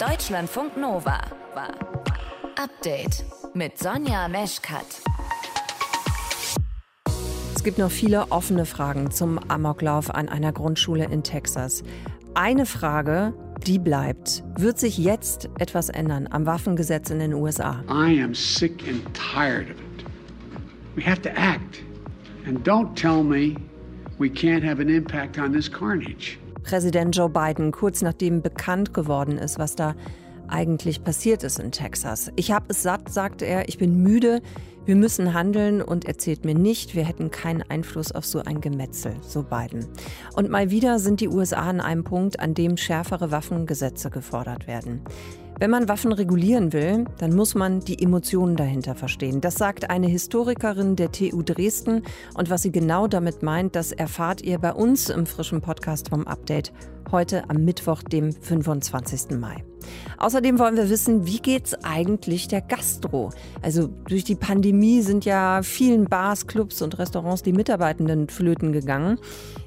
Deutschlandfunk Nova. Update mit Sonja Meschkat. Es gibt noch viele offene Fragen zum Amoklauf an einer Grundschule in Texas. Eine Frage, die bleibt. Wird sich jetzt etwas ändern am Waffengesetz in den USA? I am sick and tired of it. We have to act. And don't tell me we can't have an impact on this carnage. Präsident Joe Biden, kurz nachdem bekannt geworden ist, was da eigentlich passiert ist in Texas. Ich habe es satt, sagte er, ich bin müde, wir müssen handeln und erzählt mir nicht, wir hätten keinen Einfluss auf so ein Gemetzel, so Biden. Und mal wieder sind die USA an einem Punkt, an dem schärfere Waffengesetze gefordert werden. Wenn man Waffen regulieren will, dann muss man die Emotionen dahinter verstehen. Das sagt eine Historikerin der TU Dresden. Und was sie genau damit meint, das erfahrt ihr bei uns im frischen Podcast vom Update heute am Mittwoch, dem 25. Mai. Außerdem wollen wir wissen, wie geht's eigentlich der Gastro? Also durch die Pandemie sind ja vielen Bars, Clubs und Restaurants die Mitarbeitenden flöten gegangen.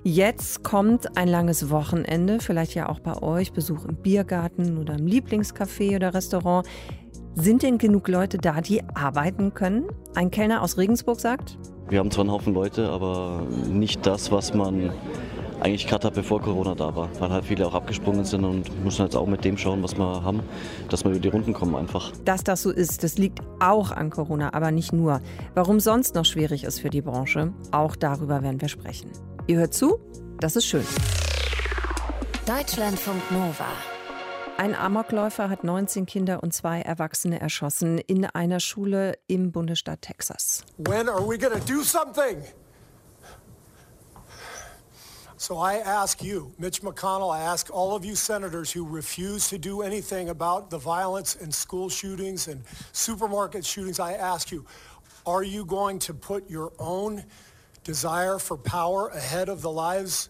Jetzt kommt ein langes Wochenende, vielleicht ja auch bei euch, Besuch im Biergarten oder im Lieblingscafé oder Restaurant. Sind denn genug Leute da, die arbeiten können? Ein Kellner aus Regensburg sagt. Wir haben zwar einen Haufen Leute, aber nicht das, was man eigentlich gerade bevor Corona da war, weil halt viele auch abgesprungen sind und müssen jetzt auch mit dem schauen, was wir haben, dass wir über die Runden kommen einfach. Dass das so ist, das liegt auch an Corona, aber nicht nur. Warum sonst noch schwierig ist für die Branche, auch darüber werden wir sprechen. Ihr hört zu, das ist schön. Deutschlandfunk Nova. Ein Amokläufer hat 19 Kinder und zwei Erwachsene erschossen in einer Schule im Bundesstaat Texas. When are we gonna do something? So I ask you, Mitch McConnell, I ask all of you senators who refuse to do anything about the violence and school shootings and supermarket shootings, I ask you, are you going to put your own desire for power ahead of the lives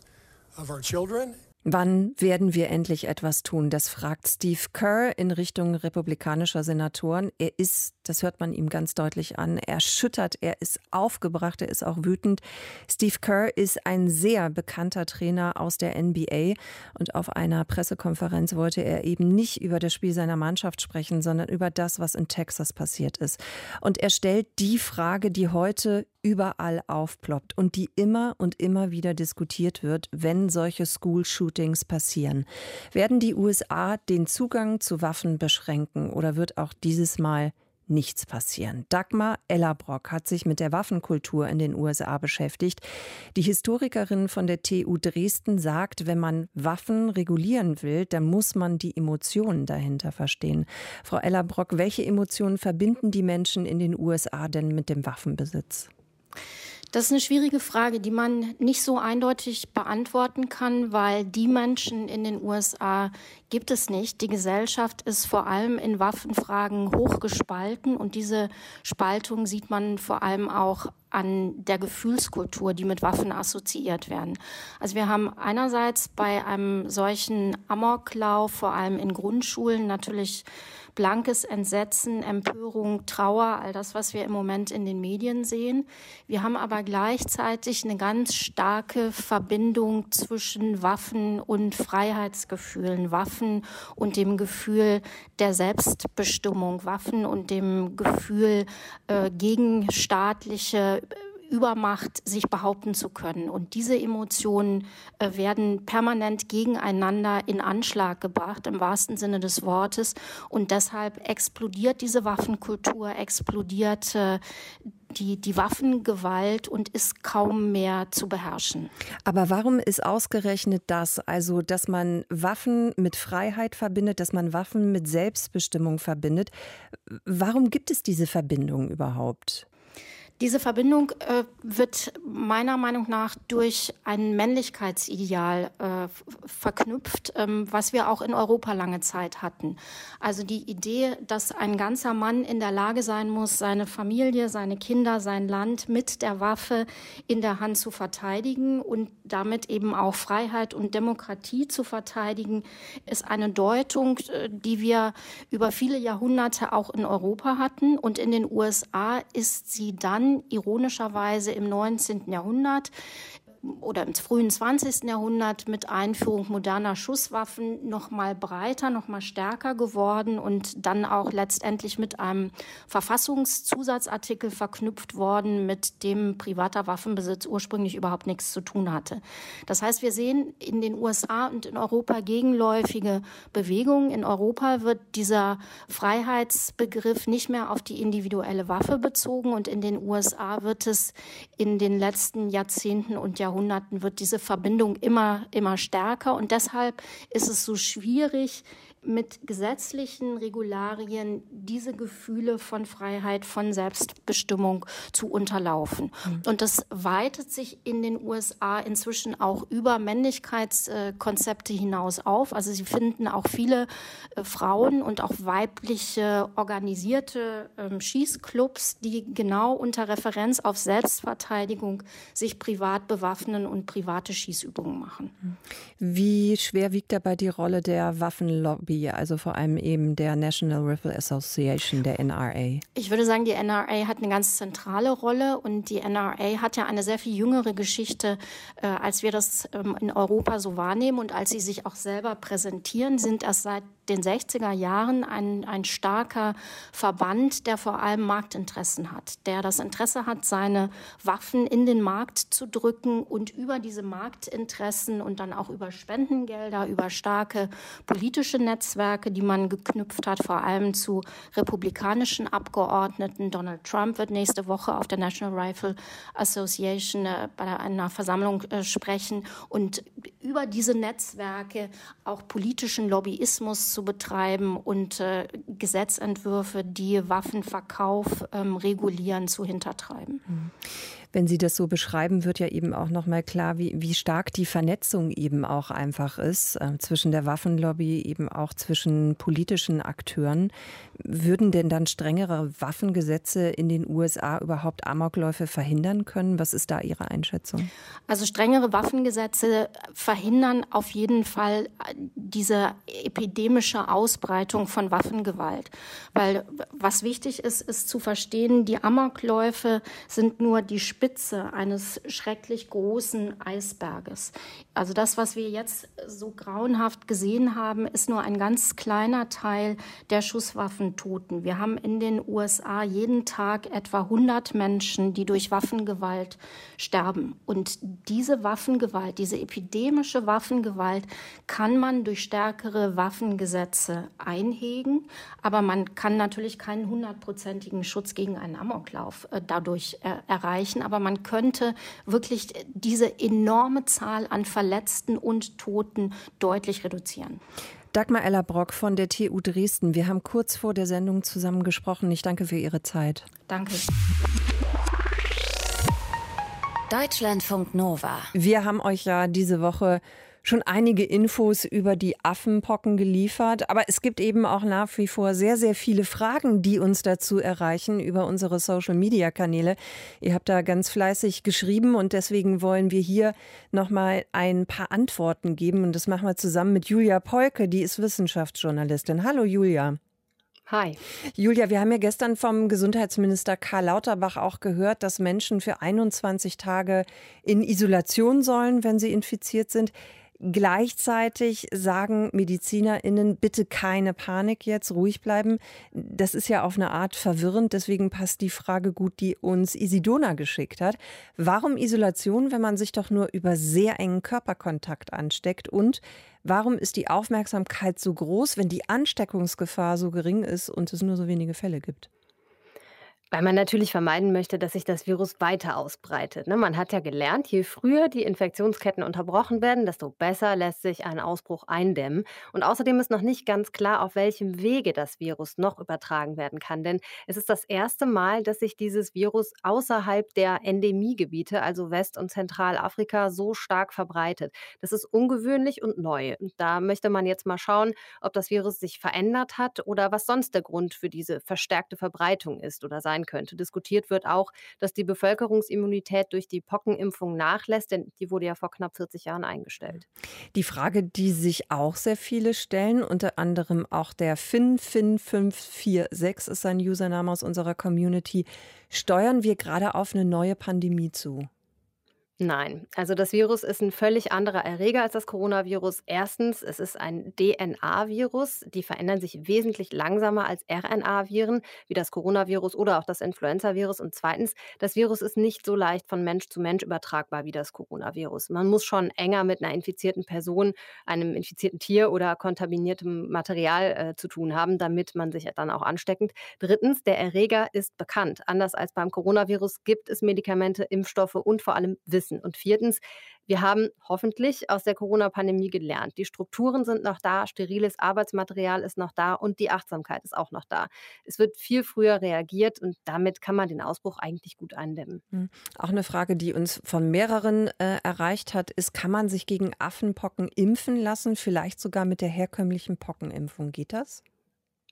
of our children? Wann werden wir endlich etwas tun? Das fragt Steve Kerr in Richtung republikanischer Senatoren. Er ist, das hört man ihm ganz deutlich an, erschüttert, er ist aufgebracht, er ist auch wütend. Steve Kerr ist ein sehr bekannter Trainer aus der NBA und auf einer Pressekonferenz wollte er eben nicht über das Spiel seiner Mannschaft sprechen, sondern über das, was in Texas passiert ist. Und er stellt die Frage, die heute überall aufploppt und die immer und immer wieder diskutiert wird, wenn solche School-Shootings passieren. Werden die USA den Zugang zu Waffen beschränken oder wird auch dieses Mal nichts passieren. Dagmar Ellerbrock hat sich mit der Waffenkultur in den USA beschäftigt. Die Historikerin von der TU Dresden sagt, wenn man Waffen regulieren will, dann muss man die Emotionen dahinter verstehen. Frau Ellerbrock, welche Emotionen verbinden die Menschen in den USA denn mit dem Waffenbesitz? Das ist eine schwierige Frage, die man nicht so eindeutig beantworten kann, weil die Menschen in den USA gibt es nicht. Die Gesellschaft ist vor allem in Waffenfragen hochgespalten und diese Spaltung sieht man vor allem auch an der Gefühlskultur, die mit Waffen assoziiert werden. Also wir haben einerseits bei einem solchen Amoklauf, vor allem in Grundschulen, natürlich blankes Entsetzen, Empörung, Trauer, all das, was wir im Moment in den Medien sehen. Wir haben aber gleichzeitig eine ganz starke Verbindung zwischen Waffen und Freiheitsgefühlen, Waffen und dem Gefühl der Selbstbestimmung, Waffen und dem Gefühl äh, gegen staatliche Übermacht sich behaupten zu können. Und diese Emotionen äh, werden permanent gegeneinander in Anschlag gebracht, im wahrsten Sinne des Wortes. Und deshalb explodiert diese Waffenkultur, explodiert äh, die, die Waffengewalt und ist kaum mehr zu beherrschen. Aber warum ist ausgerechnet das, also dass man Waffen mit Freiheit verbindet, dass man Waffen mit Selbstbestimmung verbindet? Warum gibt es diese Verbindung überhaupt? Diese Verbindung äh, wird meiner Meinung nach durch ein Männlichkeitsideal äh, verknüpft, ähm, was wir auch in Europa lange Zeit hatten. Also die Idee, dass ein ganzer Mann in der Lage sein muss, seine Familie, seine Kinder, sein Land mit der Waffe in der Hand zu verteidigen und damit eben auch Freiheit und Demokratie zu verteidigen, ist eine Deutung, äh, die wir über viele Jahrhunderte auch in Europa hatten. Und in den USA ist sie dann ironischerweise im 19. Jahrhundert oder im frühen 20. Jahrhundert mit Einführung moderner Schusswaffen noch mal breiter, noch mal stärker geworden und dann auch letztendlich mit einem Verfassungszusatzartikel verknüpft worden, mit dem privater Waffenbesitz ursprünglich überhaupt nichts zu tun hatte. Das heißt, wir sehen in den USA und in Europa gegenläufige Bewegungen. In Europa wird dieser Freiheitsbegriff nicht mehr auf die individuelle Waffe bezogen und in den USA wird es in den letzten Jahrzehnten und Jahrhunderten wird diese Verbindung immer, immer stärker. Und deshalb ist es so schwierig, mit gesetzlichen Regularien diese Gefühle von Freiheit, von Selbstbestimmung zu unterlaufen. Mhm. Und das weitet sich in den USA inzwischen auch über Männlichkeitskonzepte hinaus auf. Also sie finden auch viele äh, Frauen und auch weibliche organisierte ähm, Schießclubs, die genau unter Referenz auf Selbstverteidigung sich privat bewaffnen und private Schießübungen machen. Wie schwer wiegt dabei die Rolle der Waffenlobby? Lobby, also vor allem eben der National Rifle Association, der NRA? Ich würde sagen, die NRA hat eine ganz zentrale Rolle und die NRA hat ja eine sehr viel jüngere Geschichte, äh, als wir das ähm, in Europa so wahrnehmen und als sie sich auch selber präsentieren, sind erst seit den 60er Jahren ein, ein starker Verband, der vor allem Marktinteressen hat, der das Interesse hat, seine Waffen in den Markt zu drücken und über diese Marktinteressen und dann auch über Spendengelder, über starke politische Netzwerke, die man geknüpft hat, vor allem zu republikanischen Abgeordneten. Donald Trump wird nächste Woche auf der National Rifle Association äh, bei einer Versammlung äh, sprechen und über diese Netzwerke auch politischen Lobbyismus zu betreiben und äh, Gesetzentwürfe, die Waffenverkauf ähm, regulieren, zu hintertreiben. Mhm. Wenn Sie das so beschreiben, wird ja eben auch noch mal klar, wie, wie stark die Vernetzung eben auch einfach ist äh, zwischen der Waffenlobby, eben auch zwischen politischen Akteuren. Würden denn dann strengere Waffengesetze in den USA überhaupt Amokläufe verhindern können? Was ist da Ihre Einschätzung? Also strengere Waffengesetze verhindern auf jeden Fall diese epidemische Ausbreitung von Waffengewalt. Weil was wichtig ist, ist zu verstehen, die Amokläufe sind nur die Spitze eines schrecklich großen Eisberges. Also das, was wir jetzt so grauenhaft gesehen haben, ist nur ein ganz kleiner Teil der Schusswaffentoten. Wir haben in den USA jeden Tag etwa 100 Menschen, die durch Waffengewalt sterben. Und diese Waffengewalt, diese epidemische Waffengewalt kann man durch stärkere Waffengesetze einhegen. Aber man kann natürlich keinen hundertprozentigen Schutz gegen einen Amoklauf äh, dadurch äh, erreichen. Aber aber man könnte wirklich diese enorme Zahl an Verletzten und Toten deutlich reduzieren. Dagmar Ellerbrock von der TU Dresden. Wir haben kurz vor der Sendung zusammen gesprochen. Ich danke für Ihre Zeit. Danke. Deutschlandfunk Nova. Wir haben euch ja diese Woche schon einige Infos über die Affenpocken geliefert. Aber es gibt eben auch nach wie vor sehr, sehr viele Fragen, die uns dazu erreichen über unsere Social-Media-Kanäle. Ihr habt da ganz fleißig geschrieben und deswegen wollen wir hier nochmal ein paar Antworten geben. Und das machen wir zusammen mit Julia Polke, die ist Wissenschaftsjournalistin. Hallo Julia. Hi. Julia, wir haben ja gestern vom Gesundheitsminister Karl Lauterbach auch gehört, dass Menschen für 21 Tage in Isolation sollen, wenn sie infiziert sind. Gleichzeitig sagen MedizinerInnen, bitte keine Panik jetzt, ruhig bleiben. Das ist ja auf eine Art verwirrend, deswegen passt die Frage gut, die uns Isidona geschickt hat. Warum Isolation, wenn man sich doch nur über sehr engen Körperkontakt ansteckt? Und warum ist die Aufmerksamkeit so groß, wenn die Ansteckungsgefahr so gering ist und es nur so wenige Fälle gibt? Weil man natürlich vermeiden möchte, dass sich das Virus weiter ausbreitet. Ne? Man hat ja gelernt, je früher die Infektionsketten unterbrochen werden, desto besser lässt sich ein Ausbruch eindämmen. Und außerdem ist noch nicht ganz klar, auf welchem Wege das Virus noch übertragen werden kann. Denn es ist das erste Mal, dass sich dieses Virus außerhalb der Endemiegebiete, also West- und Zentralafrika, so stark verbreitet. Das ist ungewöhnlich und neu. Da möchte man jetzt mal schauen, ob das Virus sich verändert hat oder was sonst der Grund für diese verstärkte Verbreitung ist oder sein sein könnte. Diskutiert wird auch, dass die Bevölkerungsimmunität durch die Pockenimpfung nachlässt, denn die wurde ja vor knapp 40 Jahren eingestellt. Die Frage, die sich auch sehr viele stellen, unter anderem auch der FinFin546 ist sein Username aus unserer Community, steuern wir gerade auf eine neue Pandemie zu? Nein, also das Virus ist ein völlig anderer Erreger als das Coronavirus. Erstens, es ist ein DNA-Virus. Die verändern sich wesentlich langsamer als RNA-Viren, wie das Coronavirus oder auch das Influenza-Virus. Und zweitens, das Virus ist nicht so leicht von Mensch zu Mensch übertragbar wie das Coronavirus. Man muss schon enger mit einer infizierten Person, einem infizierten Tier oder kontaminiertem Material äh, zu tun haben, damit man sich dann auch ansteckend. Drittens, der Erreger ist bekannt. Anders als beim Coronavirus gibt es Medikamente, Impfstoffe und vor allem Wissen wissen. Und viertens, wir haben hoffentlich aus der Corona-Pandemie gelernt. Die Strukturen sind noch da, steriles Arbeitsmaterial ist noch da und die Achtsamkeit ist auch noch da. Es wird viel früher reagiert und damit kann man den Ausbruch eigentlich gut eindämmen. Hm. Auch eine Frage, die uns von mehreren äh, erreicht hat, ist, kann man sich gegen Affenpocken impfen lassen, vielleicht sogar mit der herkömmlichen Pockenimpfung? Geht das?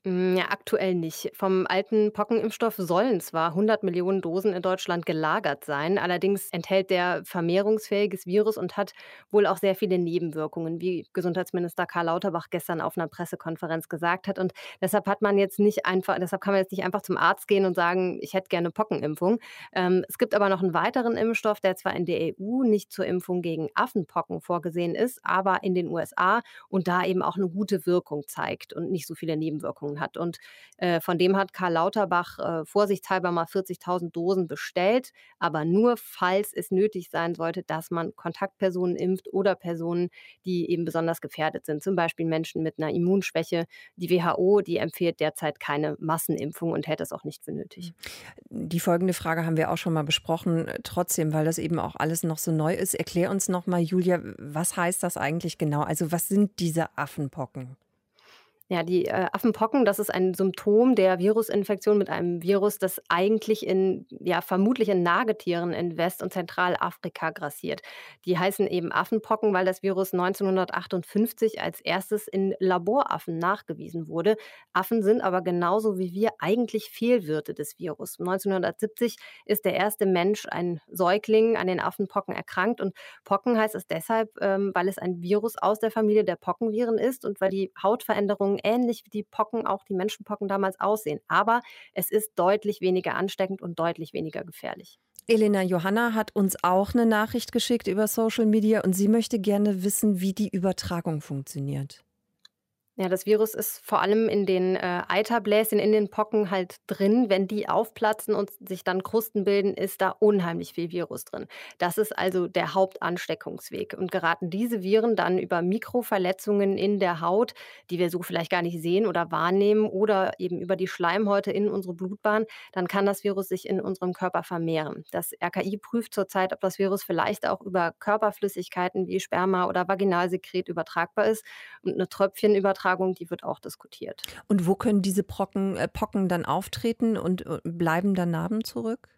Hm, ja, aktuell nicht. Vom alten Pockenimpfstoff sollen zwar 100 Millionen Dosen in Deutschland gelagert sein, allerdings enthält der vermehrungsfähiges Virus und hat wohl auch sehr viele Nebenwirkungen, wie Gesundheitsminister Karl Lauterbach gestern auf einer Pressekonferenz gesagt hat. Und deshalb hat man jetzt nicht einfach, deshalb kann man jetzt nicht einfach zum Arzt gehen und sagen, ich hätte gerne Pockenimpfung. Ähm, es gibt aber noch einen weiteren Impfstoff, der zwar in der EU nicht zur Impfung gegen Affenpocken vorgesehen ist, aber in den USA und da eben auch eine gute Wirkung zeigt und nicht so viele Nebenwirkungen Verordnungen hat. Und äh, von dem hat Karl Lauterbach äh, vorsichtshalber mal 40.000 Dosen bestellt, aber nur falls es nötig sein sollte, dass man Kontaktpersonen impft oder Personen, die eben besonders gefährdet sind, zum Beispiel Menschen mit einer Immunschwäche. Die WHO, die empfiehlt derzeit keine Massenimpfung und hält das auch nicht für nötig. Die folgende Frage haben wir auch schon mal besprochen. Trotzdem, weil das eben auch alles noch so neu ist, erklär uns noch mal, Julia, was heißt das eigentlich genau? Also was sind diese Affenpocken? Ja, die äh, Affenpocken, das ist ein Symptom der Virusinfektion mit einem Virus, das eigentlich in, ja, vermutlich in Nagetieren in West- und Zentralafrika grassiert. Die heißen eben Affenpocken, weil das Virus 1958 als erstes in Laboraffen nachgewiesen wurde. Affen sind aber genauso wie wir eigentlich Fehlwirte des Virus. 1970 ist der erste Mensch, ein Säugling, an den Affenpocken erkrankt. Und Pocken heißt es deshalb, ähm, weil es ein Virus aus der Familie der Pockenviren ist und weil die Hautveränderungen ähnlich wie die Pocken, auch die Menschenpocken damals aussehen. Aber es ist deutlich weniger ansteckend und deutlich weniger gefährlich. Elena Johanna hat uns auch eine Nachricht geschickt über Social Media und sie möchte gerne wissen, wie die Übertragung funktioniert. Ja, das Virus ist vor allem in den äh, Eiterbläschen, in den Pocken halt drin. Wenn die aufplatzen und sich dann Krusten bilden, ist da unheimlich viel Virus drin. Das ist also der Hauptansteckungsweg. Und geraten diese Viren dann über Mikroverletzungen in der Haut, die wir so vielleicht gar nicht sehen oder wahrnehmen, oder eben über die Schleimhäute in unsere Blutbahn, dann kann das Virus sich in unserem Körper vermehren. Das RKI prüft zurzeit, ob das Virus vielleicht auch über Körperflüssigkeiten wie Sperma oder Vaginalsekret übertragbar ist. Und eine Tröpfchenübertragung Übertragung, die wird auch diskutiert. Und wo können diese Brocken, äh, Pocken dann auftreten und äh, bleiben dann Narben zurück?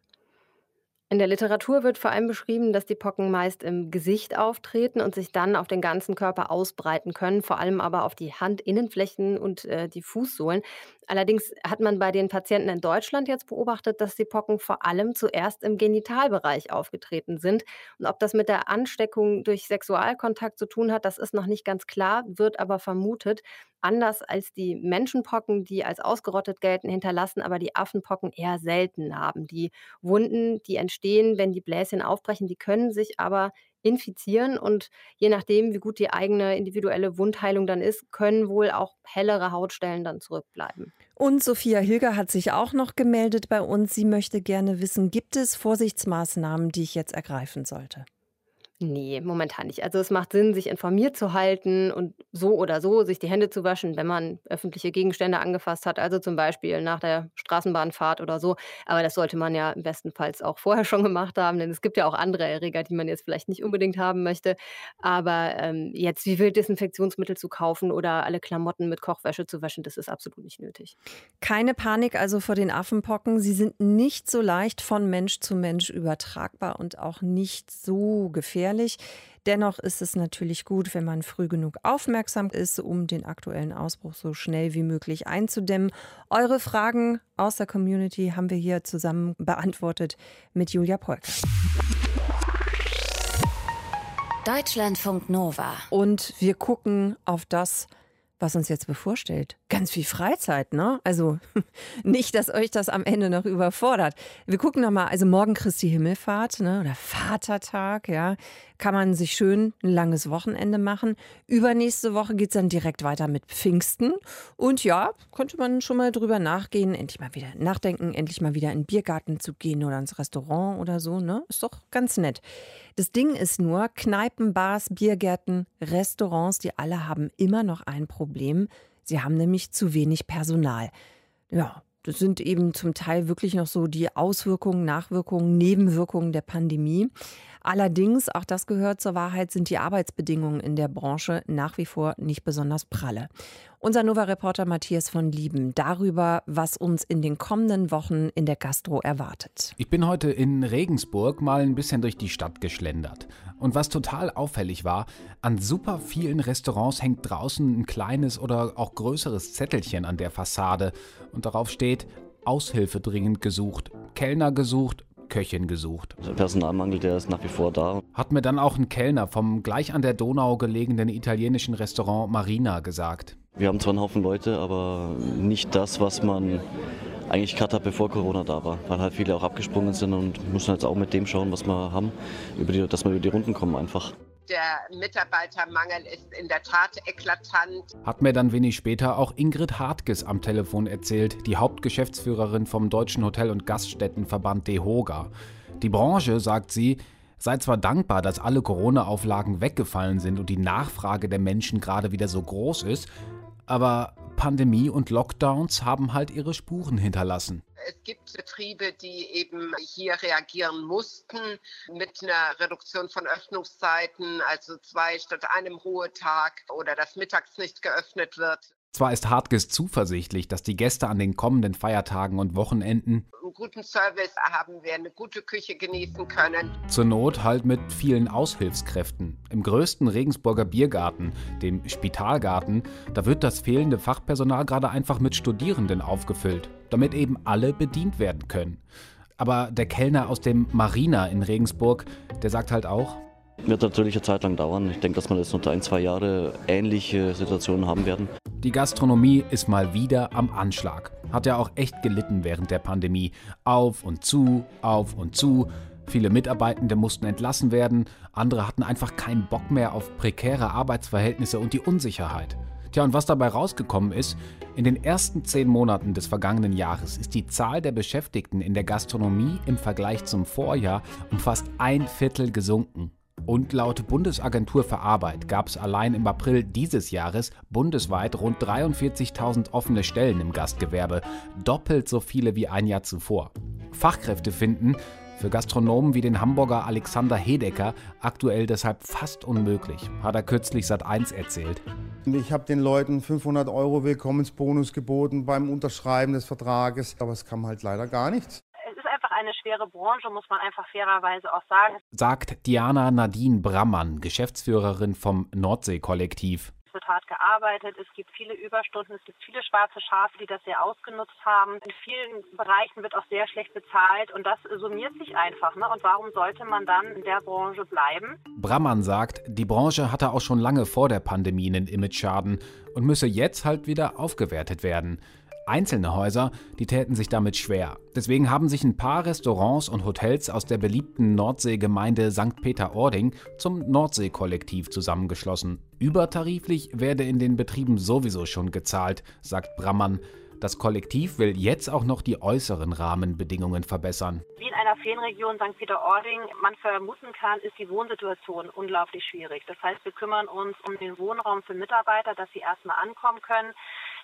In der Literatur wird vor allem beschrieben, dass die Pocken meist im Gesicht auftreten und sich dann auf den ganzen Körper ausbreiten können, vor allem aber auf die Handinnenflächen und äh, die Fußsohlen. Allerdings hat man bei den Patienten in Deutschland jetzt beobachtet, dass die Pocken vor allem zuerst im Genitalbereich aufgetreten sind. Und ob das mit der Ansteckung durch Sexualkontakt zu tun hat, das ist noch nicht ganz klar, wird aber vermutet. Anders als die Menschenpocken, die als ausgerottet gelten, hinterlassen aber die Affenpocken eher selten haben. Die Wunden, die entstehen, wenn die Bläschen aufbrechen, die können sich aber infizieren und je nachdem, wie gut die eigene individuelle Wundheilung dann ist, können wohl auch hellere Hautstellen dann zurückbleiben. Und Sophia Hilger hat sich auch noch gemeldet bei uns. Sie möchte gerne wissen, gibt es Vorsichtsmaßnahmen, die ich jetzt ergreifen sollte? Nee, momentan nicht. Also es macht Sinn, sich informiert zu halten und so oder so sich die Hände zu waschen, wenn man öffentliche Gegenstände angefasst hat, also zum Beispiel nach der Straßenbahnfahrt oder so. Aber das sollte man ja bestenfalls auch vorher schon gemacht haben, denn es gibt ja auch andere Erreger, die man jetzt vielleicht nicht unbedingt haben möchte. Aber ähm, jetzt wie wild Desinfektionsmittel zu kaufen oder alle Klamotten mit Kochwäsche zu waschen, das ist absolut nicht nötig. Keine Panik also vor den Affenpocken. Sie sind nicht so leicht von Mensch zu Mensch übertragbar und auch nicht so gefährlich gefährlich. Dennoch ist es natürlich gut, wenn man früh genug aufmerksam ist, um den aktuellen Ausbruch so schnell wie möglich einzudämmen. Eure Fragen aus der Community haben wir hier zusammen beantwortet mit Julia Polk. Deutschlandfunk Nova. Und wir gucken auf das, was uns jetzt bevorsteht. Ganz viel Freizeit, ne? Also nicht, dass euch das am Ende noch überfordert. Wir gucken nochmal, also morgen Christi Himmelfahrt, ne? Oder Vatertag, ja. Kann man sich schön ein langes Wochenende machen. Übernächste Woche geht es dann direkt weiter mit Pfingsten. Und ja, könnte man schon mal drüber nachgehen, endlich mal wieder nachdenken, endlich mal wieder in den Biergarten zu gehen oder ins Restaurant oder so, ne? Ist doch ganz nett. Das Ding ist nur, Kneipen, Bars, Biergärten, Restaurants, die alle haben immer noch ein Problem. Sie haben nämlich zu wenig Personal. Ja, das sind eben zum Teil wirklich noch so die Auswirkungen, Nachwirkungen, Nebenwirkungen der Pandemie. Allerdings, auch das gehört zur Wahrheit, sind die Arbeitsbedingungen in der Branche nach wie vor nicht besonders pralle. Unser Nova-Reporter Matthias von Lieben darüber, was uns in den kommenden Wochen in der Gastro erwartet. Ich bin heute in Regensburg mal ein bisschen durch die Stadt geschlendert. Und was total auffällig war, an super vielen Restaurants hängt draußen ein kleines oder auch größeres Zettelchen an der Fassade. Und darauf steht Aushilfe dringend gesucht, Kellner gesucht, Köchin gesucht. Der Personalmangel, der ist nach wie vor da. Hat mir dann auch ein Kellner vom gleich an der Donau gelegenen italienischen Restaurant Marina gesagt. Wir haben zwar einen Haufen Leute, aber nicht das, was man eigentlich gerade hat, bevor Corona da war, weil halt viele auch abgesprungen sind und müssen jetzt auch mit dem schauen, was wir haben, über die, dass wir über die Runden kommen einfach. Der Mitarbeitermangel ist in der Tat eklatant. Hat mir dann wenig später auch Ingrid Hartges am Telefon erzählt, die Hauptgeschäftsführerin vom Deutschen Hotel- und Gaststättenverband DEHOGA. Die Branche, sagt sie, sei zwar dankbar, dass alle Corona-Auflagen weggefallen sind und die Nachfrage der Menschen gerade wieder so groß ist, aber Pandemie und Lockdowns haben halt ihre Spuren hinterlassen. Es gibt Betriebe, die eben hier reagieren mussten mit einer Reduktion von Öffnungszeiten, also zwei statt einem Ruhetag oder dass mittags nicht geöffnet wird. Zwar ist Hartges zuversichtlich, dass die Gäste an den kommenden Feiertagen und Wochenenden einen guten Service haben wir, eine gute Küche genießen können. Zur Not halt mit vielen Aushilfskräften. Im größten Regensburger Biergarten, dem Spitalgarten, da wird das fehlende Fachpersonal gerade einfach mit Studierenden aufgefüllt, damit eben alle bedient werden können. Aber der Kellner aus dem Marina in Regensburg, der sagt halt auch, wird natürlich eine Zeit lang dauern. Ich denke, dass wir jetzt noch ein, zwei Jahre ähnliche Situationen haben werden. Die Gastronomie ist mal wieder am Anschlag. Hat ja auch echt gelitten während der Pandemie. Auf und zu, auf und zu. Viele Mitarbeitende mussten entlassen werden, andere hatten einfach keinen Bock mehr auf prekäre Arbeitsverhältnisse und die Unsicherheit. Tja, und was dabei rausgekommen ist, in den ersten zehn Monaten des vergangenen Jahres ist die Zahl der Beschäftigten in der Gastronomie im Vergleich zum Vorjahr um fast ein Viertel gesunken. Und laut Bundesagentur für Arbeit gab es allein im April dieses Jahres bundesweit rund 43.000 offene Stellen im Gastgewerbe, doppelt so viele wie ein Jahr zuvor. Fachkräfte finden, für Gastronomen wie den Hamburger Alexander Hedecker aktuell deshalb fast unmöglich, hat er kürzlich Sat1 erzählt. Ich habe den Leuten 500 Euro Willkommensbonus geboten beim Unterschreiben des Vertrages, aber es kam halt leider gar nichts eine schwere Branche, muss man einfach fairerweise auch sagen. Sagt Diana Nadine Brammann, Geschäftsführerin vom Nordsee-Kollektiv. Es wird hart gearbeitet, es gibt viele Überstunden, es gibt viele schwarze Schafe, die das sehr ausgenutzt haben. In vielen Bereichen wird auch sehr schlecht bezahlt und das summiert sich einfach. Ne? Und warum sollte man dann in der Branche bleiben? Brammann sagt, die Branche hatte auch schon lange vor der Pandemie einen Image-Schaden und müsse jetzt halt wieder aufgewertet werden. Einzelne Häuser, die täten sich damit schwer. Deswegen haben sich ein paar Restaurants und Hotels aus der beliebten Nordseegemeinde St. Peter-Ording zum Nordsee-Kollektiv zusammengeschlossen. Übertariflich werde in den Betrieben sowieso schon gezahlt, sagt Brammann. Das Kollektiv will jetzt auch noch die äußeren Rahmenbedingungen verbessern. Wie in einer Feenregion St. Peter-Ording man vermuten kann, ist die Wohnsituation unglaublich schwierig. Das heißt, wir kümmern uns um den Wohnraum für Mitarbeiter, dass sie erstmal ankommen können.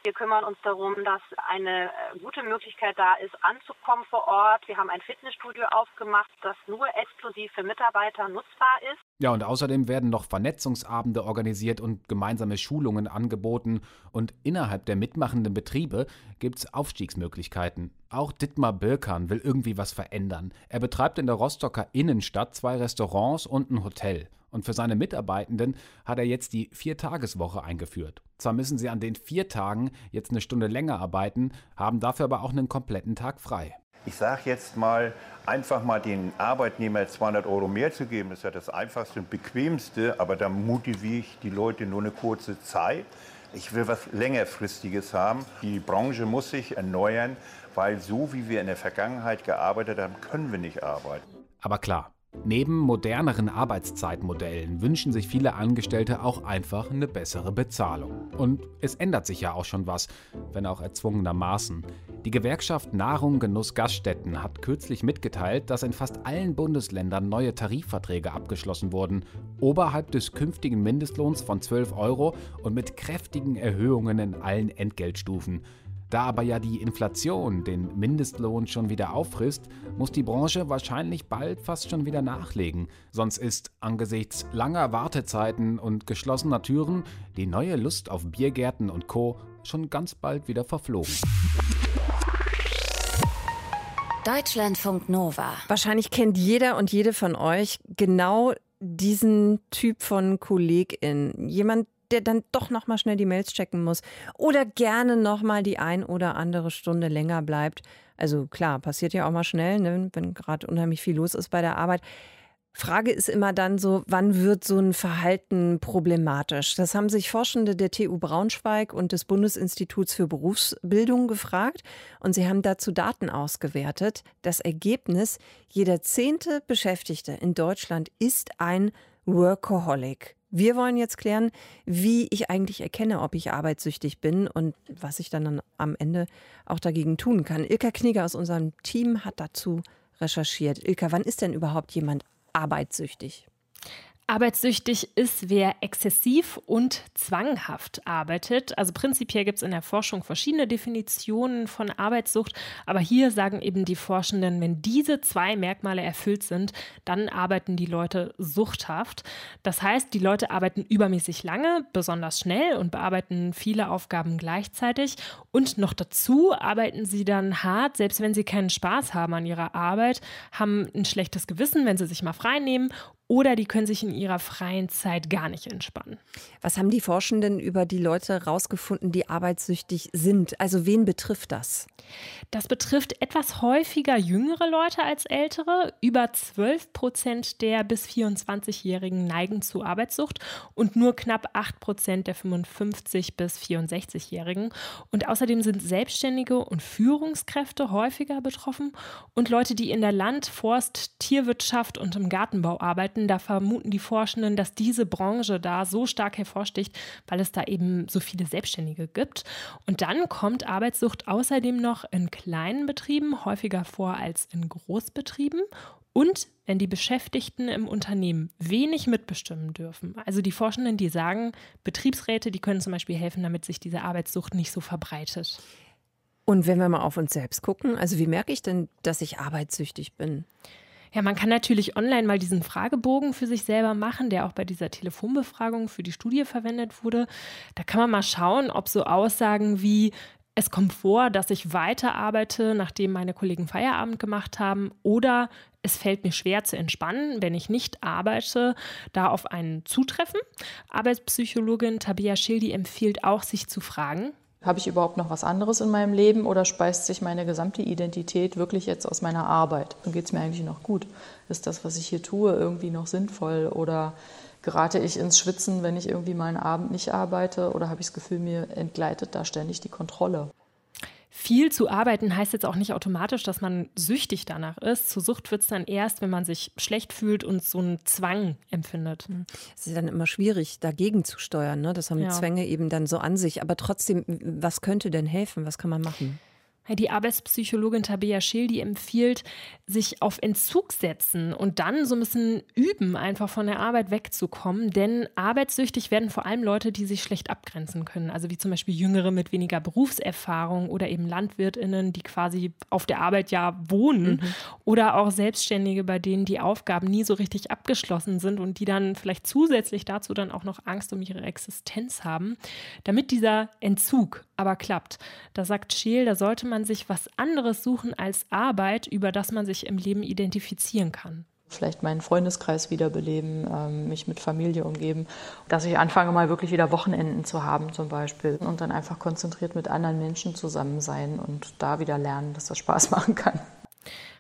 Wir kümmern uns darum, dass eine äh, gute Möglichkeit da ist, anzukommen vor Ort. Wir haben ein Fitnessstudio aufgemacht, das nur exklusiv für Mitarbeiter nutzbar ist. Ja, und außerdem werden noch Vernetzungsabende organisiert und gemeinsame Schulungen angeboten. Und innerhalb der mitmachenden Betriebe gibt es Aufstiegsmöglichkeiten. Auch Dittmar Birkan will irgendwie was verändern. Er betreibt in der Rostocker Innenstadt zwei Restaurants und ein Hotel. Und für seine Mitarbeitenden hat er jetzt die Viertageswoche eingeführt. Zwar müssen sie an den vier Tagen jetzt eine Stunde länger arbeiten, haben dafür aber auch einen kompletten Tag frei. Ich sage jetzt mal, einfach mal den Arbeitnehmer 200 Euro mehr zu geben, ist ja das einfachste und bequemste, aber da motiviere ich die Leute nur eine kurze Zeit. Ich will was längerfristiges haben. Die Branche muss sich erneuern, weil so wie wir in der Vergangenheit gearbeitet haben, können wir nicht arbeiten. Aber klar, Neben moderneren Arbeitszeitmodellen wünschen sich viele Angestellte auch einfach eine bessere Bezahlung. Und es ändert sich ja auch schon was, wenn auch erzwungenermaßen. Die Gewerkschaft Nahrung Genuss Gaststätten hat kürzlich mitgeteilt, dass in fast allen Bundesländern neue Tarifverträge abgeschlossen wurden, oberhalb des künftigen Mindestlohns von 12 Euro und mit kräftigen Erhöhungen in allen Entgeltstufen. Da aber ja die Inflation den Mindestlohn schon wieder auffrisst, muss die Branche wahrscheinlich bald fast schon wieder nachlegen. Sonst ist angesichts langer Wartezeiten und geschlossener Türen die neue Lust auf Biergärten und Co. schon ganz bald wieder verflogen. Deutschlandfunk Nova. Wahrscheinlich kennt jeder und jede von euch genau diesen Typ von Kollegin. Jemand, der dann doch noch mal schnell die Mails checken muss oder gerne noch mal die ein oder andere Stunde länger bleibt. Also klar, passiert ja auch mal schnell, ne, wenn gerade unheimlich viel los ist bei der Arbeit. Frage ist immer dann so, wann wird so ein Verhalten problematisch? Das haben sich Forschende der TU Braunschweig und des Bundesinstituts für Berufsbildung gefragt und sie haben dazu Daten ausgewertet. Das Ergebnis, jeder zehnte Beschäftigte in Deutschland ist ein Workaholic. Wir wollen jetzt klären, wie ich eigentlich erkenne, ob ich arbeitssüchtig bin und was ich dann am Ende auch dagegen tun kann. Ilka Knieger aus unserem Team hat dazu recherchiert. Ilka, wann ist denn überhaupt jemand arbeitssüchtig? Arbeitssüchtig ist, wer exzessiv und zwanghaft arbeitet. Also prinzipiell gibt es in der Forschung verschiedene Definitionen von Arbeitssucht, aber hier sagen eben die Forschenden, wenn diese zwei Merkmale erfüllt sind, dann arbeiten die Leute suchthaft. Das heißt, die Leute arbeiten übermäßig lange, besonders schnell und bearbeiten viele Aufgaben gleichzeitig und noch dazu arbeiten sie dann hart, selbst wenn sie keinen Spaß haben an ihrer Arbeit, haben ein schlechtes Gewissen, wenn sie sich mal frei nehmen oder die können sich in ihrer freien Zeit gar nicht entspannen. Was haben die Forschenden über die Leute herausgefunden, die arbeitssüchtig sind? Also wen betrifft das? Das betrifft etwas häufiger jüngere Leute als ältere. Über 12 Prozent der bis 24-Jährigen neigen zu Arbeitssucht und nur knapp 8 Prozent der 55 bis 64-Jährigen. Und außerdem sind Selbstständige und Führungskräfte häufiger betroffen und Leute, die in der Land-, Forst-, Tierwirtschaft und im Gartenbau arbeiten Arbeiten. Da vermuten die Forschenden, dass diese Branche da so stark hervorsticht, weil es da eben so viele Selbstständige gibt. Und dann kommt Arbeitssucht außerdem noch in kleinen Betrieben häufiger vor als in Großbetrieben. Und wenn die Beschäftigten im Unternehmen wenig mitbestimmen dürfen. Also die Forschenden, die sagen, Betriebsräte, die können zum Beispiel helfen, damit sich diese Arbeitssucht nicht so verbreitet. Und wenn wir mal auf uns selbst gucken, also wie merke ich denn, dass ich arbeitssüchtig bin? Ja, man kann natürlich online mal diesen Fragebogen für sich selber machen, der auch bei dieser Telefonbefragung für die Studie verwendet wurde. Da kann man mal schauen, ob so Aussagen wie es kommt vor, dass ich weiterarbeite, nachdem meine Kollegen Feierabend gemacht haben, oder es fällt mir schwer zu entspannen, wenn ich nicht arbeite, da auf einen zutreffen. Arbeitspsychologin Tabia Schildi empfiehlt auch, sich zu fragen, habe ich überhaupt noch was anderes in meinem Leben oder speist sich meine gesamte Identität wirklich jetzt aus meiner Arbeit? Und geht es mir eigentlich noch gut? Ist das, was ich hier tue, irgendwie noch sinnvoll? Oder gerate ich ins Schwitzen, wenn ich irgendwie mal einen Abend nicht arbeite? Oder habe ich das Gefühl, mir entgleitet da ständig die Kontrolle? Viel zu arbeiten heißt jetzt auch nicht automatisch, dass man süchtig danach ist. Zu Sucht wird es dann erst, wenn man sich schlecht fühlt und so einen Zwang empfindet. Hm. Es ist dann immer schwierig, dagegen zu steuern. Ne? Das haben ja. Zwänge eben dann so an sich. Aber trotzdem, was könnte denn helfen? Was kann man machen? Die Arbeitspsychologin Tabea Schildi empfiehlt, sich auf Entzug setzen und dann so ein bisschen üben, einfach von der Arbeit wegzukommen. Denn arbeitssüchtig werden vor allem Leute, die sich schlecht abgrenzen können. Also wie zum Beispiel Jüngere mit weniger Berufserfahrung oder eben LandwirtInnen, die quasi auf der Arbeit ja wohnen. Mhm. Oder auch Selbstständige, bei denen die Aufgaben nie so richtig abgeschlossen sind und die dann vielleicht zusätzlich dazu dann auch noch Angst um ihre Existenz haben. Damit dieser Entzug aber klappt, da sagt Scheel, da sollte man man sich was anderes suchen als Arbeit, über das man sich im Leben identifizieren kann. Vielleicht meinen Freundeskreis wiederbeleben, ähm, mich mit Familie umgeben, dass ich anfange mal wirklich wieder Wochenenden zu haben zum Beispiel und dann einfach konzentriert mit anderen Menschen zusammen sein und da wieder lernen, dass das Spaß machen kann.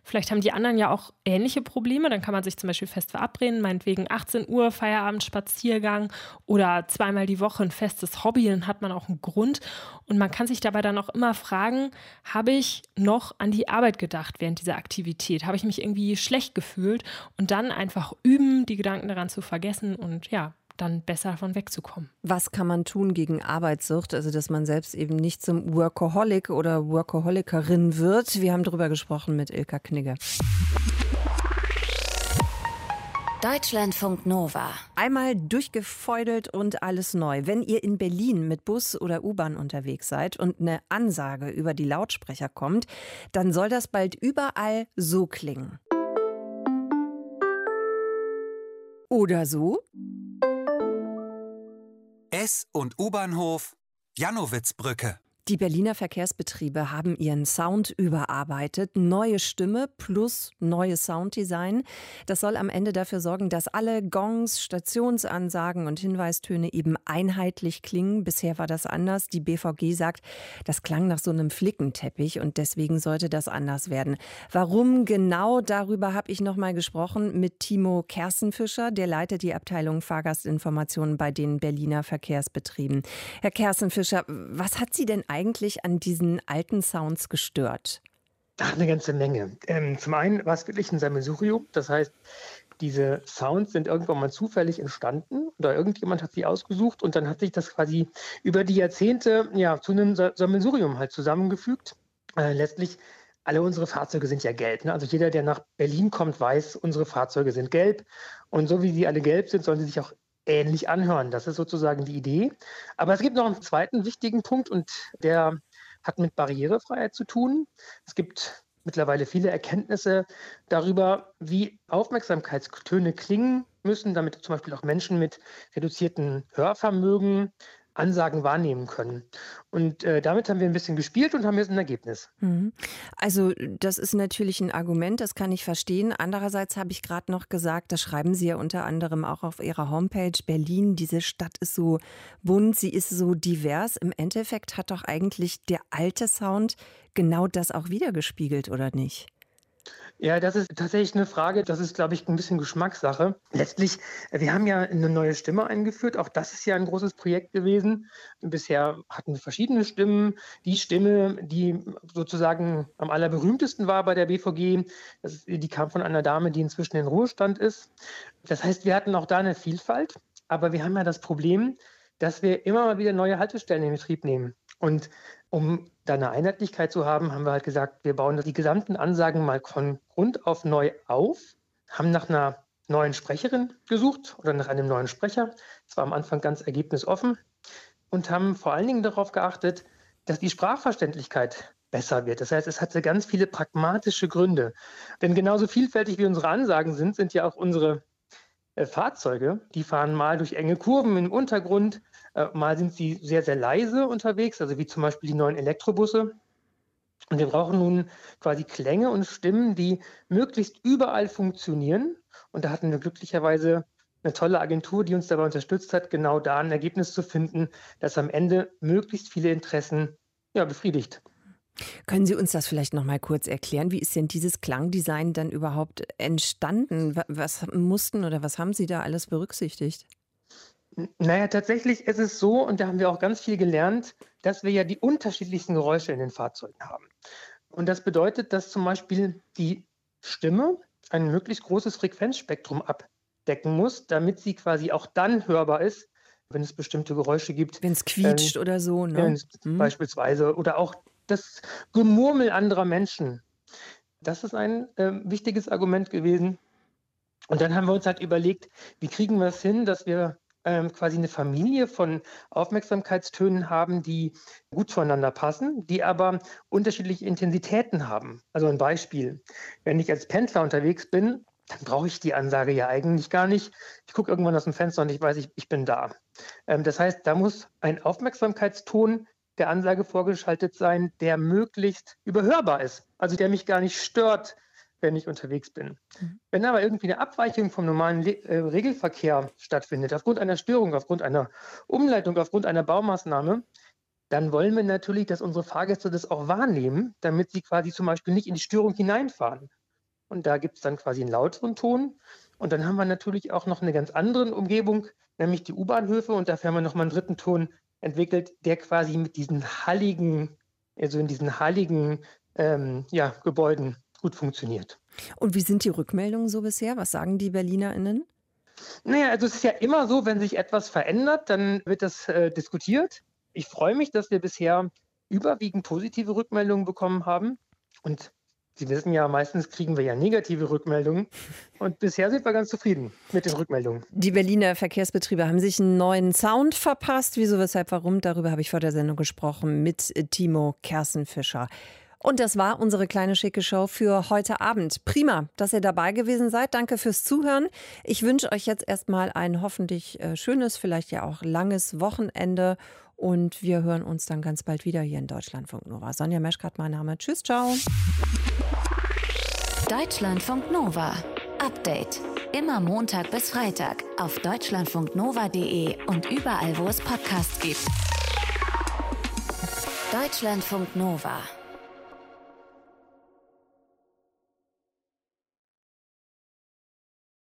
Vielleicht haben die anderen ja auch ähnliche Probleme. Dann kann man sich zum Beispiel fest verabreden, meinetwegen 18 Uhr Feierabend, Spaziergang oder zweimal die Woche ein festes Hobby. Dann hat man auch einen Grund. Und man kann sich dabei dann auch immer fragen, habe ich noch an die Arbeit gedacht während dieser Aktivität? Habe ich mich irgendwie schlecht gefühlt? Und dann einfach üben, die Gedanken daran zu vergessen und ja, dann besser davon wegzukommen. Was kann man tun gegen Arbeitssucht, also dass man selbst eben nicht zum Workaholic oder Workaholikerin wird? Wir haben darüber gesprochen mit Ilka Knigge. Deutschlandfunk Nova. Einmal durchgefeudelt und alles neu. Wenn ihr in Berlin mit Bus oder U-Bahn unterwegs seid und eine Ansage über die Lautsprecher kommt, dann soll das bald überall so klingen. Oder so? S- und U-Bahnhof Janowitzbrücke. Die Berliner Verkehrsbetriebe haben ihren Sound überarbeitet. Neue Stimme plus neues Sounddesign. Das soll am Ende dafür sorgen, dass alle Gongs, Stationsansagen und Hinweistöne eben einheitlich klingen. Bisher war das anders. Die BVG sagt, das klang nach so einem Flickenteppich und deswegen sollte das anders werden. Warum genau darüber habe ich noch mal gesprochen mit Timo Kerstenfischer, der leitet die Abteilung Fahrgastinformationen bei den Berliner Verkehrsbetrieben. Herr Kerstenfischer, was hat Sie denn eigentlich eigentlich an diesen alten Sounds gestört? Ach, eine ganze Menge. Ähm, zum einen war es wirklich ein Sammelsurium. Das heißt, diese Sounds sind irgendwann mal zufällig entstanden oder irgendjemand hat sie ausgesucht und dann hat sich das quasi über die Jahrzehnte ja, zu einem Sammelsurium halt zusammengefügt. Äh, letztlich alle unsere Fahrzeuge sind ja gelb. Ne? Also jeder, der nach Berlin kommt, weiß, unsere Fahrzeuge sind gelb. Und so wie sie alle gelb sind, sollen sie sich auch ähnlich anhören. Das ist sozusagen die Idee. Aber es gibt noch einen zweiten wichtigen Punkt und der hat mit Barrierefreiheit zu tun. Es gibt mittlerweile viele Erkenntnisse darüber, wie Aufmerksamkeitstöne klingen müssen, damit zum Beispiel auch Menschen mit reduziertem Hörvermögen Ansagen wahrnehmen können. Und äh, damit haben wir ein bisschen gespielt und haben jetzt ein Ergebnis. Mhm. Also das ist natürlich ein Argument, das kann ich verstehen. Andererseits habe ich gerade noch gesagt, das schreiben Sie ja unter anderem auch auf Ihrer Homepage, Berlin, diese Stadt ist so bunt, sie ist so divers. Im Endeffekt hat doch eigentlich der alte Sound genau das auch wiedergespiegelt, oder nicht? Ja, das ist tatsächlich eine Frage, das ist, glaube ich, ein bisschen Geschmackssache. Letztlich, äh, wir haben ja eine neue Stimme eingeführt. Auch das ist ja ein großes Projekt gewesen. Bisher hatten wir verschiedene Stimmen. Die Stimme, die sozusagen am allerberühmtesten war bei der BVG, das, die kam von einer Dame, die inzwischen in Ruhestand ist. Das heißt, wir hatten auch da eine Vielfalt. Aber wir haben ja das Problem, dass wir immer mal wieder neue Haltestellen in Betrieb nehmen. Und um da eine Einheitlichkeit zu haben, haben wir halt gesagt, wir bauen die gesamten Ansagen mal von Grund auf neu auf, haben nach einer neuen Sprecherin gesucht oder nach einem neuen Sprecher. Das war am Anfang ganz ergebnisoffen und haben vor allen Dingen darauf geachtet, dass die Sprachverständlichkeit besser wird. Das heißt, es hatte ganz viele pragmatische Gründe. Denn genauso vielfältig wie unsere Ansagen sind, sind ja auch unsere äh, Fahrzeuge. Die fahren mal durch enge Kurven im Untergrund, äh, mal sind sie sehr, sehr leise unterwegs, also wie zum Beispiel die neuen Elektrobusse. Und wir brauchen nun quasi Klänge und Stimmen, die möglichst überall funktionieren. Und da hatten wir glücklicherweise eine tolle Agentur, die uns dabei unterstützt hat, genau da ein Ergebnis zu finden, das am Ende möglichst viele Interessen ja, befriedigt. Können Sie uns das vielleicht noch mal kurz erklären? Wie ist denn dieses Klangdesign dann überhaupt entstanden? Was mussten oder was haben Sie da alles berücksichtigt? Naja, tatsächlich ist es so, und da haben wir auch ganz viel gelernt, dass wir ja die unterschiedlichsten Geräusche in den Fahrzeugen haben. Und das bedeutet, dass zum Beispiel die Stimme ein möglichst großes Frequenzspektrum abdecken muss, damit sie quasi auch dann hörbar ist, wenn es bestimmte Geräusche gibt. Wenn es quietscht ähm, oder so, ne? Hm. Beispielsweise. Oder auch das Gemurmel anderer Menschen. Das ist ein äh, wichtiges Argument gewesen. Und dann haben wir uns halt überlegt, wie kriegen wir es hin, dass wir ähm, quasi eine Familie von Aufmerksamkeitstönen haben, die gut zueinander passen, die aber unterschiedliche Intensitäten haben. Also ein Beispiel, wenn ich als Pendler unterwegs bin, dann brauche ich die Ansage ja eigentlich gar nicht. Ich gucke irgendwann aus dem Fenster und ich weiß, ich, ich bin da. Ähm, das heißt, da muss ein Aufmerksamkeitston der Ansage vorgeschaltet sein, der möglichst überhörbar ist, also der mich gar nicht stört, wenn ich unterwegs bin. Mhm. Wenn aber irgendwie eine Abweichung vom normalen Le äh, Regelverkehr stattfindet, aufgrund einer Störung, aufgrund einer Umleitung, aufgrund einer Baumaßnahme, dann wollen wir natürlich, dass unsere Fahrgäste das auch wahrnehmen, damit sie quasi zum Beispiel nicht in die Störung hineinfahren. Und da gibt es dann quasi einen lauteren Ton. Und dann haben wir natürlich auch noch eine ganz andere Umgebung, nämlich die U-Bahnhöfe. Und dafür haben wir nochmal einen dritten Ton entwickelt, der quasi mit diesen halligen, also in diesen halligen ähm, ja, Gebäuden gut funktioniert. Und wie sind die Rückmeldungen so bisher? Was sagen die BerlinerInnen? Naja, also es ist ja immer so, wenn sich etwas verändert, dann wird das äh, diskutiert. Ich freue mich, dass wir bisher überwiegend positive Rückmeldungen bekommen haben. Und Sie wissen ja, meistens kriegen wir ja negative Rückmeldungen. Und bisher sind wir ganz zufrieden mit den Rückmeldungen. Die Berliner Verkehrsbetriebe haben sich einen neuen Sound verpasst. Wieso, weshalb, warum? Darüber habe ich vor der Sendung gesprochen mit Timo Kersenfischer. Und das war unsere kleine schicke Show für heute Abend. Prima, dass ihr dabei gewesen seid. Danke fürs Zuhören. Ich wünsche euch jetzt erstmal ein hoffentlich äh, schönes, vielleicht ja auch langes Wochenende. Und wir hören uns dann ganz bald wieder hier in Deutschlandfunk Nova. Sonja Meschkat, mein Name. Tschüss, ciao. Deutschlandfunk Nova. Update. Immer Montag bis Freitag auf deutschlandfunknova.de und überall, wo es Podcasts gibt. Deutschlandfunk Nova.